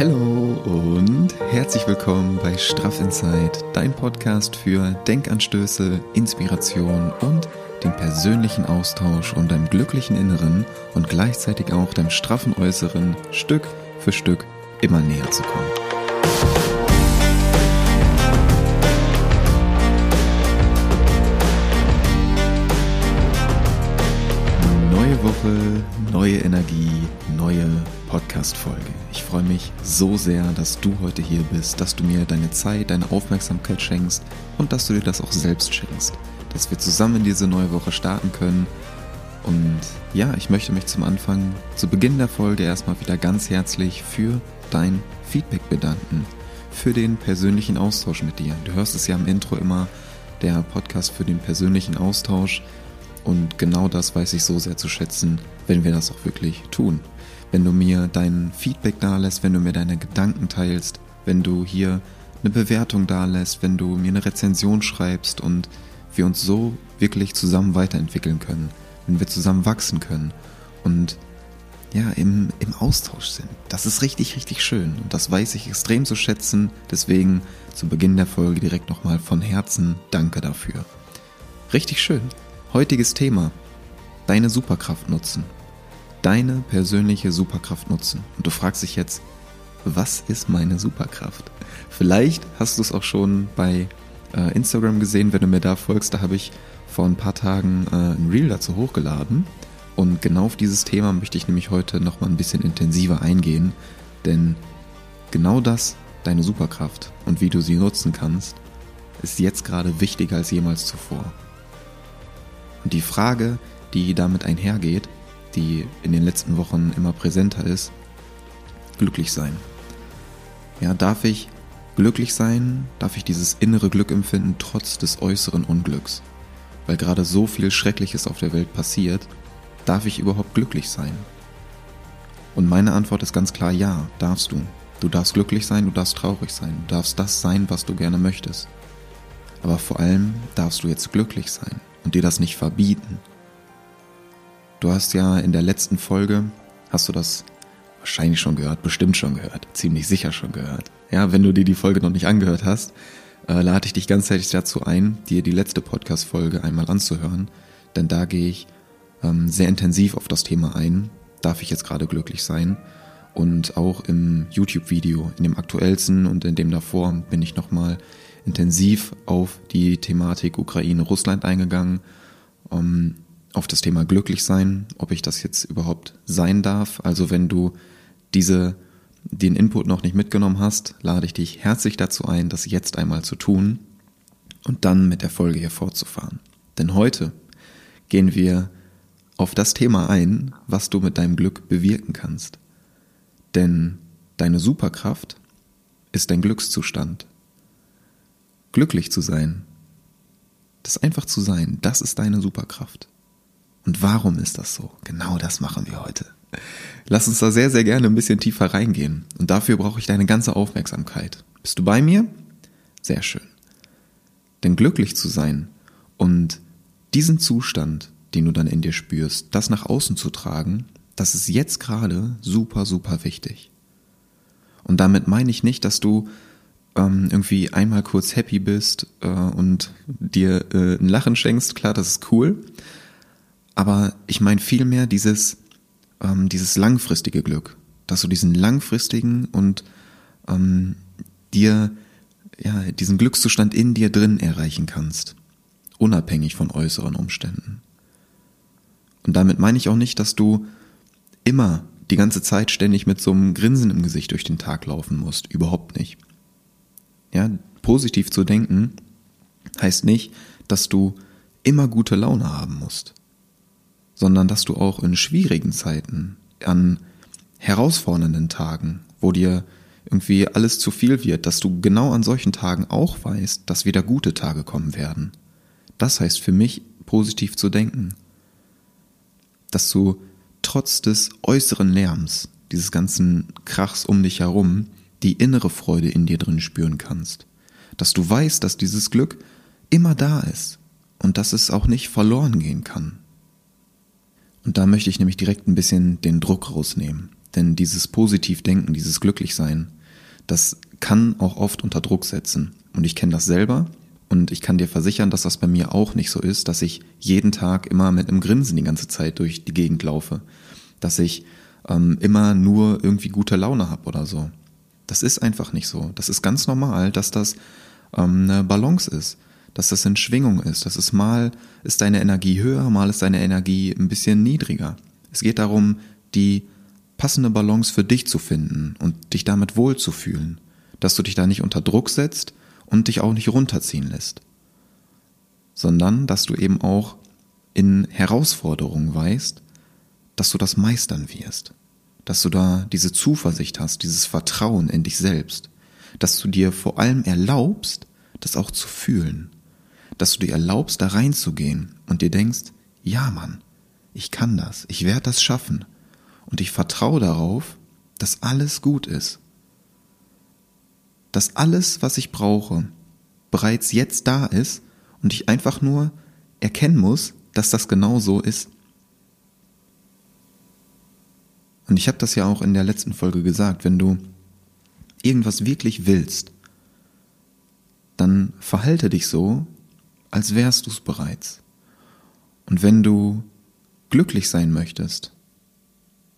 Hallo und herzlich willkommen bei Straff Inside, dein Podcast für Denkanstöße, Inspiration und den persönlichen Austausch, um deinem glücklichen Inneren und gleichzeitig auch deinem straffen Äußeren Stück für Stück immer näher zu kommen. Woche, neue Energie, neue Podcast-Folge. Ich freue mich so sehr, dass du heute hier bist, dass du mir deine Zeit, deine Aufmerksamkeit schenkst und dass du dir das auch selbst schenkst. Dass wir zusammen diese neue Woche starten können. Und ja, ich möchte mich zum Anfang, zu Beginn der Folge erstmal wieder ganz herzlich für dein Feedback bedanken. Für den persönlichen Austausch mit dir. Du hörst es ja im Intro immer, der Podcast für den persönlichen Austausch. Und genau das weiß ich so sehr zu schätzen, wenn wir das auch wirklich tun wenn du mir dein Feedback dalässt, wenn du mir deine Gedanken teilst, wenn du hier eine Bewertung dalässt, wenn du mir eine Rezension schreibst und wir uns so wirklich zusammen weiterentwickeln können, wenn wir zusammen wachsen können und ja, im, im Austausch sind. Das ist richtig, richtig schön und das weiß ich extrem zu schätzen. Deswegen zu Beginn der Folge direkt nochmal von Herzen Danke dafür. Richtig schön. Heutiges Thema. Deine Superkraft nutzen deine persönliche Superkraft nutzen. Und du fragst dich jetzt, was ist meine Superkraft? Vielleicht hast du es auch schon bei äh, Instagram gesehen, wenn du mir da folgst, da habe ich vor ein paar Tagen äh, ein Reel dazu hochgeladen. Und genau auf dieses Thema möchte ich nämlich heute nochmal ein bisschen intensiver eingehen, denn genau das, deine Superkraft und wie du sie nutzen kannst, ist jetzt gerade wichtiger als jemals zuvor. Und die Frage, die damit einhergeht, die in den letzten Wochen immer präsenter ist, glücklich sein. Ja, darf ich glücklich sein? Darf ich dieses innere Glück empfinden trotz des äußeren Unglücks? Weil gerade so viel Schreckliches auf der Welt passiert, darf ich überhaupt glücklich sein? Und meine Antwort ist ganz klar ja, darfst du. Du darfst glücklich sein, du darfst traurig sein, du darfst das sein, was du gerne möchtest. Aber vor allem darfst du jetzt glücklich sein und dir das nicht verbieten Du hast ja in der letzten Folge, hast du das wahrscheinlich schon gehört, bestimmt schon gehört, ziemlich sicher schon gehört. Ja, wenn du dir die Folge noch nicht angehört hast, äh, lade ich dich ganzheitlich dazu ein, dir die letzte Podcast-Folge einmal anzuhören, denn da gehe ich ähm, sehr intensiv auf das Thema ein. Darf ich jetzt gerade glücklich sein? Und auch im YouTube-Video, in dem aktuellsten und in dem davor, bin ich nochmal intensiv auf die Thematik Ukraine-Russland eingegangen. Um, auf das Thema glücklich sein, ob ich das jetzt überhaupt sein darf. Also wenn du diese, den Input noch nicht mitgenommen hast, lade ich dich herzlich dazu ein, das jetzt einmal zu tun und dann mit der Folge hier fortzufahren. Denn heute gehen wir auf das Thema ein, was du mit deinem Glück bewirken kannst. Denn deine Superkraft ist dein Glückszustand. Glücklich zu sein, das einfach zu sein, das ist deine Superkraft. Und warum ist das so? Genau das machen wir heute. Lass uns da sehr, sehr gerne ein bisschen tiefer reingehen. Und dafür brauche ich deine ganze Aufmerksamkeit. Bist du bei mir? Sehr schön. Denn glücklich zu sein und diesen Zustand, den du dann in dir spürst, das nach außen zu tragen, das ist jetzt gerade super, super wichtig. Und damit meine ich nicht, dass du ähm, irgendwie einmal kurz happy bist äh, und dir äh, ein Lachen schenkst. Klar, das ist cool. Aber ich meine vielmehr dieses, ähm, dieses langfristige Glück, dass du diesen langfristigen und ähm, dir ja, diesen Glückszustand in dir drin erreichen kannst, unabhängig von äußeren Umständen. Und damit meine ich auch nicht, dass du immer die ganze Zeit ständig mit so einem Grinsen im Gesicht durch den Tag laufen musst, überhaupt nicht. Ja, positiv zu denken heißt nicht, dass du immer gute Laune haben musst sondern dass du auch in schwierigen Zeiten, an herausfordernden Tagen, wo dir irgendwie alles zu viel wird, dass du genau an solchen Tagen auch weißt, dass wieder gute Tage kommen werden. Das heißt für mich, positiv zu denken. Dass du trotz des äußeren Lärms, dieses ganzen Krachs um dich herum, die innere Freude in dir drin spüren kannst. Dass du weißt, dass dieses Glück immer da ist und dass es auch nicht verloren gehen kann. Und da möchte ich nämlich direkt ein bisschen den Druck rausnehmen. Denn dieses Positivdenken, dieses Glücklichsein, das kann auch oft unter Druck setzen. Und ich kenne das selber und ich kann dir versichern, dass das bei mir auch nicht so ist, dass ich jeden Tag immer mit einem Grinsen die ganze Zeit durch die Gegend laufe. Dass ich ähm, immer nur irgendwie gute Laune habe oder so. Das ist einfach nicht so. Das ist ganz normal, dass das ähm, eine Balance ist, dass das in Schwingung ist. Das ist mal ist deine Energie höher, mal ist deine Energie ein bisschen niedriger. Es geht darum, die passende Balance für dich zu finden und dich damit wohlzufühlen, dass du dich da nicht unter Druck setzt und dich auch nicht runterziehen lässt, sondern dass du eben auch in Herausforderungen weißt, dass du das meistern wirst, dass du da diese Zuversicht hast, dieses Vertrauen in dich selbst, dass du dir vor allem erlaubst, das auch zu fühlen, dass du dir erlaubst, da reinzugehen und dir denkst, ja Mann, ich kann das, ich werde das schaffen und ich vertraue darauf, dass alles gut ist, dass alles, was ich brauche, bereits jetzt da ist und ich einfach nur erkennen muss, dass das genau so ist. Und ich habe das ja auch in der letzten Folge gesagt, wenn du irgendwas wirklich willst, dann verhalte dich so, als wärst du es bereits. Und wenn du glücklich sein möchtest,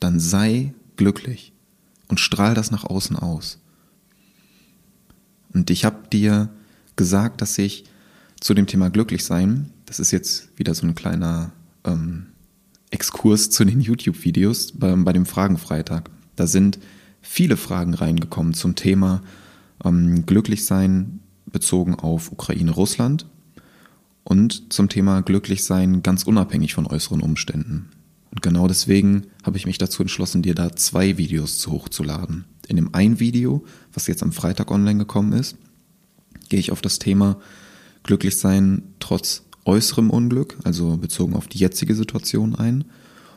dann sei glücklich und strahl das nach außen aus. Und ich habe dir gesagt, dass ich zu dem Thema glücklich sein, das ist jetzt wieder so ein kleiner ähm, Exkurs zu den YouTube-Videos bei, bei, dem Fragenfreitag. Da sind viele Fragen reingekommen zum Thema ähm, Glücklichsein bezogen auf Ukraine-Russland und zum Thema Glücklichsein ganz unabhängig von äußeren Umständen. Und genau deswegen habe ich mich dazu entschlossen, dir da zwei Videos zu hochzuladen. In dem einen Video, was jetzt am Freitag online gekommen ist, gehe ich auf das Thema Glücklichsein trotz äußerem Unglück, also bezogen auf die jetzige Situation ein.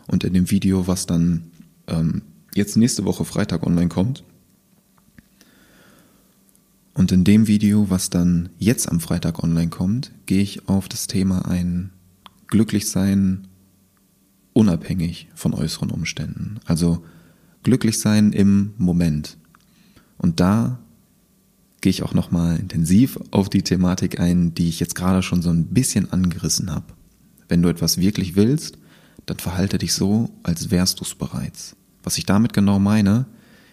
Und in dem Video, was dann ähm, jetzt nächste Woche Freitag online kommt, und in dem Video, was dann jetzt am Freitag online kommt, gehe ich auf das Thema ein Glücklichsein unabhängig von äußeren Umständen. Also glücklich sein im Moment. Und da gehe ich auch nochmal intensiv auf die Thematik ein, die ich jetzt gerade schon so ein bisschen angerissen habe. Wenn du etwas wirklich willst, dann verhalte dich so, als wärst du es bereits. Was ich damit genau meine,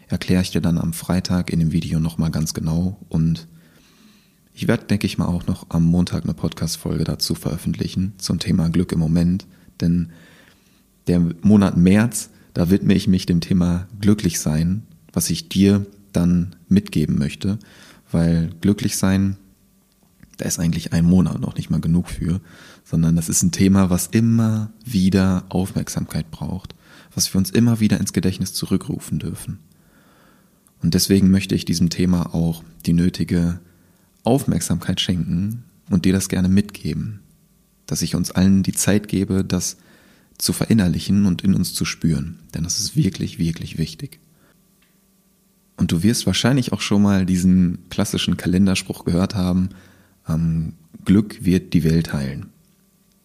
erkläre ich dir dann am Freitag in dem Video nochmal ganz genau und ich werde, denke ich mal, auch noch am Montag eine Podcast-Folge dazu veröffentlichen zum Thema Glück im Moment, denn der Monat März, da widme ich mich dem Thema glücklich sein, was ich dir dann mitgeben möchte weil glücklich sein, da ist eigentlich ein Monat noch nicht mal genug für, sondern das ist ein Thema, was immer wieder Aufmerksamkeit braucht, was wir uns immer wieder ins Gedächtnis zurückrufen dürfen. Und deswegen möchte ich diesem Thema auch die nötige Aufmerksamkeit schenken und dir das gerne mitgeben, dass ich uns allen die Zeit gebe, das zu verinnerlichen und in uns zu spüren, denn das ist wirklich, wirklich wichtig. Und du wirst wahrscheinlich auch schon mal diesen klassischen Kalenderspruch gehört haben, ähm, Glück wird die Welt heilen.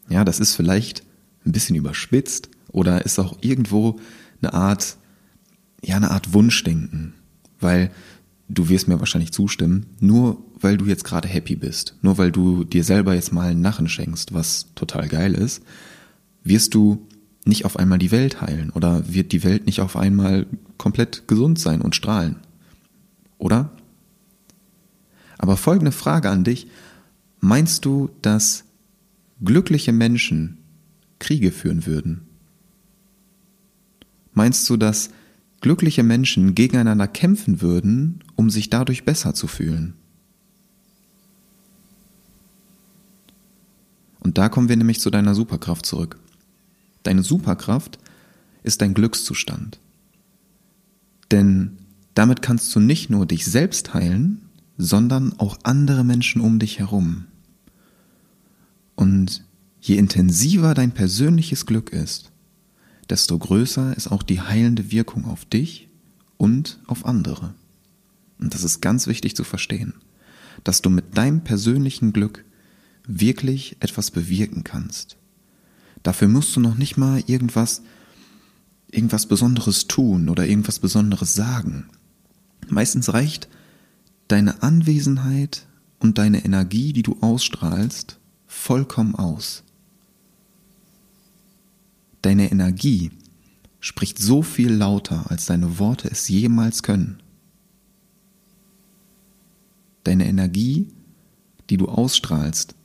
Ja, das ist vielleicht ein bisschen überspitzt oder ist auch irgendwo eine Art, ja, eine Art Wunschdenken, weil du wirst mir wahrscheinlich zustimmen, nur weil du jetzt gerade happy bist, nur weil du dir selber jetzt mal einen Nachen schenkst, was total geil ist, wirst du nicht auf einmal die Welt heilen oder wird die Welt nicht auf einmal komplett gesund sein und strahlen oder? Aber folgende Frage an dich. Meinst du, dass glückliche Menschen Kriege führen würden? Meinst du, dass glückliche Menschen gegeneinander kämpfen würden, um sich dadurch besser zu fühlen? Und da kommen wir nämlich zu deiner Superkraft zurück. Deine Superkraft ist dein Glückszustand. Denn damit kannst du nicht nur dich selbst heilen, sondern auch andere Menschen um dich herum. Und je intensiver dein persönliches Glück ist, desto größer ist auch die heilende Wirkung auf dich und auf andere. Und das ist ganz wichtig zu verstehen, dass du mit deinem persönlichen Glück wirklich etwas bewirken kannst. Dafür musst du noch nicht mal irgendwas irgendwas Besonderes tun oder irgendwas Besonderes sagen. Meistens reicht deine Anwesenheit und deine Energie, die du ausstrahlst, vollkommen aus. Deine Energie spricht so viel lauter, als deine Worte es jemals können. Deine Energie, die du ausstrahlst,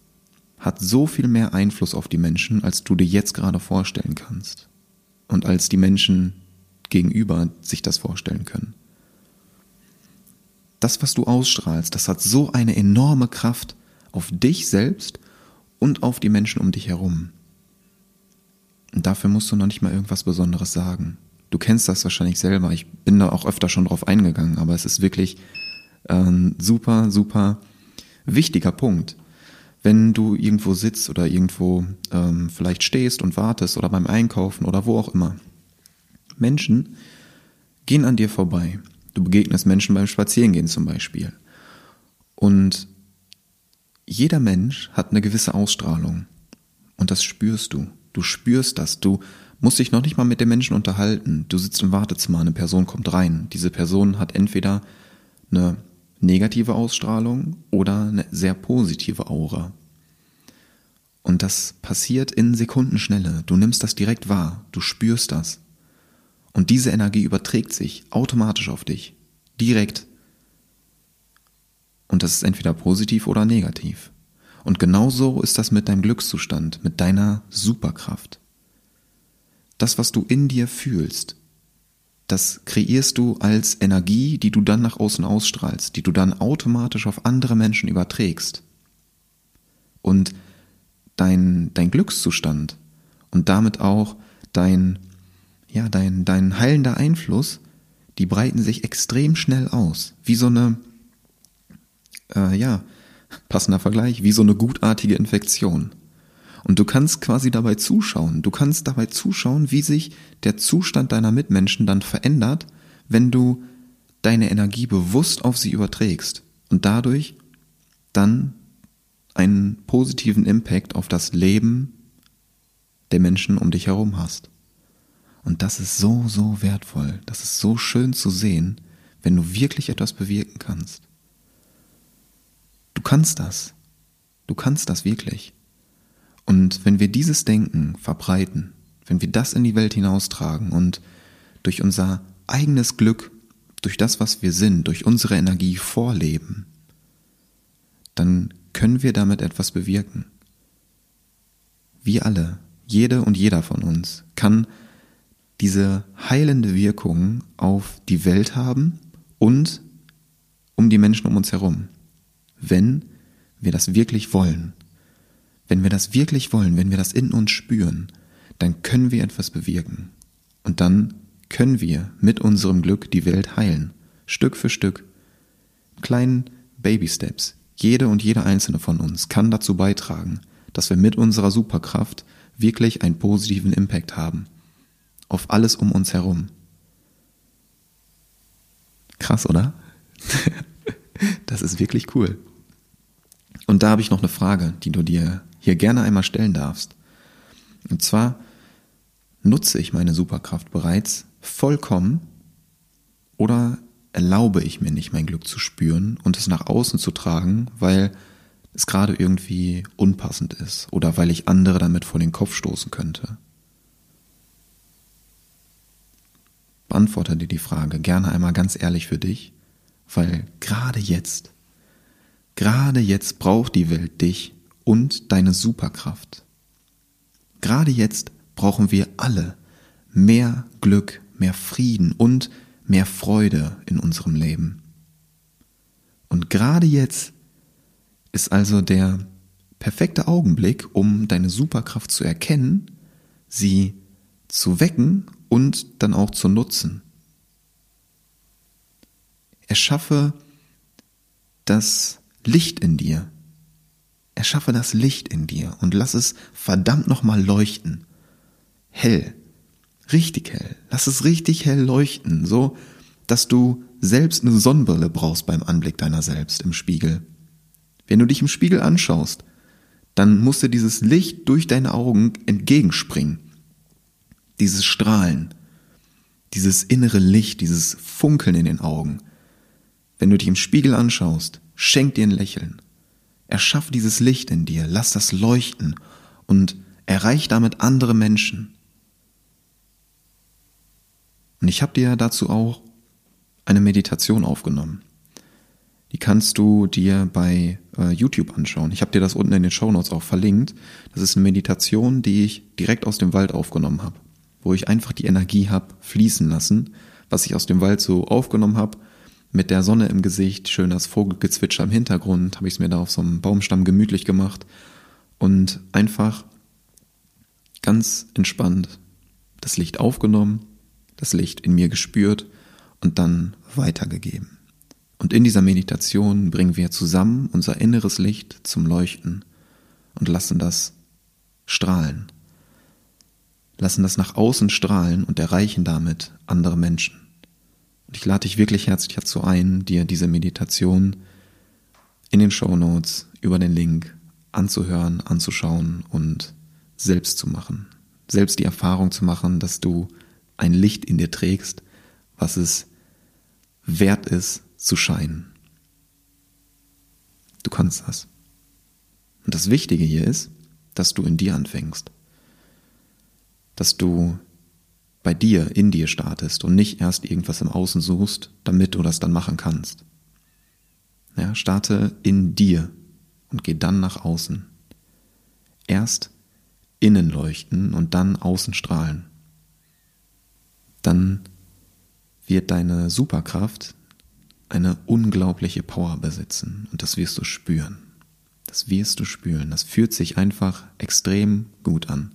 hat so viel mehr Einfluss auf die Menschen, als du dir jetzt gerade vorstellen kannst. Und als die Menschen gegenüber sich das vorstellen können. Das, was du ausstrahlst, das hat so eine enorme Kraft auf dich selbst und auf die Menschen um dich herum. Und dafür musst du noch nicht mal irgendwas Besonderes sagen. Du kennst das wahrscheinlich selber. Ich bin da auch öfter schon drauf eingegangen, aber es ist wirklich ein super, super wichtiger Punkt. Wenn du irgendwo sitzt oder irgendwo ähm, vielleicht stehst und wartest oder beim Einkaufen oder wo auch immer. Menschen gehen an dir vorbei. Du begegnest Menschen beim Spazierengehen zum Beispiel. Und jeder Mensch hat eine gewisse Ausstrahlung. Und das spürst du. Du spürst das. Du musst dich noch nicht mal mit den Menschen unterhalten. Du sitzt im Wartezimmer, eine Person kommt rein. Diese Person hat entweder eine negative Ausstrahlung oder eine sehr positive Aura. Und das passiert in Sekundenschnelle. Du nimmst das direkt wahr. Du spürst das. Und diese Energie überträgt sich automatisch auf dich. Direkt. Und das ist entweder positiv oder negativ. Und genauso ist das mit deinem Glückszustand, mit deiner Superkraft. Das, was du in dir fühlst, das kreierst du als Energie, die du dann nach außen ausstrahlst, die du dann automatisch auf andere Menschen überträgst. Und dein, dein Glückszustand und damit auch dein, ja, dein, dein heilender Einfluss, die breiten sich extrem schnell aus. Wie so eine, äh, ja, passender Vergleich, wie so eine gutartige Infektion. Und du kannst quasi dabei zuschauen. Du kannst dabei zuschauen, wie sich der Zustand deiner Mitmenschen dann verändert, wenn du deine Energie bewusst auf sie überträgst und dadurch dann einen positiven Impact auf das Leben der Menschen um dich herum hast. Und das ist so, so wertvoll. Das ist so schön zu sehen, wenn du wirklich etwas bewirken kannst. Du kannst das. Du kannst das wirklich. Und wenn wir dieses Denken verbreiten, wenn wir das in die Welt hinaustragen und durch unser eigenes Glück, durch das, was wir sind, durch unsere Energie vorleben, dann können wir damit etwas bewirken. Wir alle, jede und jeder von uns, kann diese heilende Wirkung auf die Welt haben und um die Menschen um uns herum, wenn wir das wirklich wollen. Wenn wir das wirklich wollen, wenn wir das in uns spüren, dann können wir etwas bewirken. Und dann können wir mit unserem Glück die Welt heilen. Stück für Stück. Kleinen Baby Steps. Jede und jeder einzelne von uns kann dazu beitragen, dass wir mit unserer Superkraft wirklich einen positiven Impact haben. Auf alles um uns herum. Krass, oder? das ist wirklich cool. Und da habe ich noch eine Frage, die du dir hier gerne einmal stellen darfst. Und zwar nutze ich meine Superkraft bereits vollkommen oder erlaube ich mir nicht, mein Glück zu spüren und es nach außen zu tragen, weil es gerade irgendwie unpassend ist oder weil ich andere damit vor den Kopf stoßen könnte. Beantworte dir die Frage gerne einmal ganz ehrlich für dich, weil gerade jetzt, gerade jetzt braucht die Welt dich und deine Superkraft. Gerade jetzt brauchen wir alle mehr Glück, mehr Frieden und mehr Freude in unserem Leben. Und gerade jetzt ist also der perfekte Augenblick, um deine Superkraft zu erkennen, sie zu wecken und dann auch zu nutzen. Erschaffe das Licht in dir. Erschaffe das Licht in dir und lass es verdammt nochmal leuchten. Hell richtig hell. Lass es richtig hell leuchten, so dass du selbst eine Sonnenbrille brauchst beim Anblick deiner selbst im Spiegel. Wenn du dich im Spiegel anschaust, dann muss dir dieses Licht durch deine Augen entgegenspringen. Dieses Strahlen. dieses innere Licht, dieses Funkeln in den Augen. Wenn du dich im Spiegel anschaust, schenk dir ein Lächeln. Erschaff dieses Licht in dir, lass das leuchten und erreich damit andere Menschen. Und ich habe dir dazu auch eine Meditation aufgenommen. Die kannst du dir bei äh, YouTube anschauen. Ich habe dir das unten in den Show Notes auch verlinkt. Das ist eine Meditation, die ich direkt aus dem Wald aufgenommen habe, wo ich einfach die Energie habe fließen lassen, was ich aus dem Wald so aufgenommen habe. Mit der Sonne im Gesicht, schön das Vogelgezwitscher im Hintergrund, habe ich es mir da auf so einem Baumstamm gemütlich gemacht und einfach ganz entspannt das Licht aufgenommen, das Licht in mir gespürt und dann weitergegeben. Und in dieser Meditation bringen wir zusammen unser inneres Licht zum Leuchten und lassen das strahlen. Lassen das nach außen strahlen und erreichen damit andere Menschen. Und ich lade dich wirklich herzlich dazu ein, dir diese Meditation in den Show Notes über den Link anzuhören, anzuschauen und selbst zu machen. Selbst die Erfahrung zu machen, dass du ein Licht in dir trägst, was es wert ist, zu scheinen. Du kannst das. Und das Wichtige hier ist, dass du in dir anfängst. Dass du bei dir, in dir startest und nicht erst irgendwas im Außen suchst, damit du das dann machen kannst. Ja, starte in dir und geh dann nach außen. Erst innen leuchten und dann außen strahlen. Dann wird deine Superkraft eine unglaubliche Power besitzen und das wirst du spüren. Das wirst du spüren. Das fühlt sich einfach extrem gut an.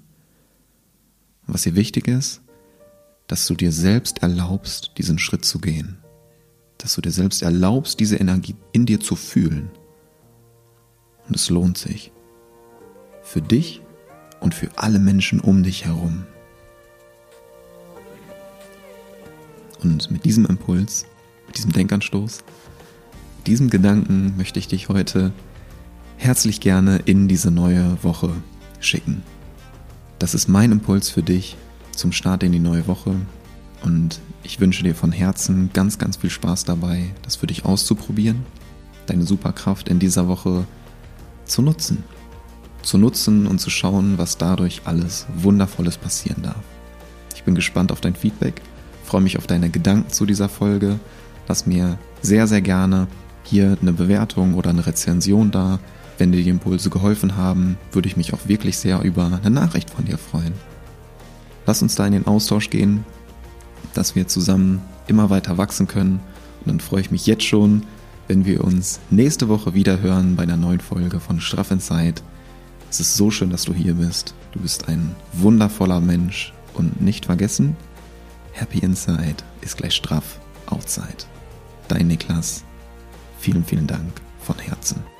Was hier wichtig ist, dass du dir selbst erlaubst, diesen Schritt zu gehen. Dass du dir selbst erlaubst, diese Energie in dir zu fühlen. Und es lohnt sich. Für dich und für alle Menschen um dich herum. Und mit diesem Impuls mit diesem Denkanstoß, diesem Gedanken möchte ich dich heute herzlich gerne in diese neue Woche schicken. Das ist mein Impuls für dich zum Start in die neue Woche und ich wünsche dir von Herzen ganz, ganz viel Spaß dabei, das für dich auszuprobieren, deine Superkraft in dieser Woche zu nutzen. Zu nutzen und zu schauen, was dadurch alles Wundervolles passieren darf. Ich bin gespannt auf dein Feedback, freue mich auf deine Gedanken zu dieser Folge Lass mir sehr, sehr gerne hier eine Bewertung oder eine Rezension da. Wenn dir die Impulse geholfen haben, würde ich mich auch wirklich sehr über eine Nachricht von dir freuen. Lass uns da in den Austausch gehen, dass wir zusammen immer weiter wachsen können. Und dann freue ich mich jetzt schon, wenn wir uns nächste Woche wieder hören bei einer neuen Folge von Straff Inside. Es ist so schön, dass du hier bist. Du bist ein wundervoller Mensch und nicht vergessen, Happy Inside ist gleich straff Outside. Dein Niklas. Vielen, vielen Dank von Herzen.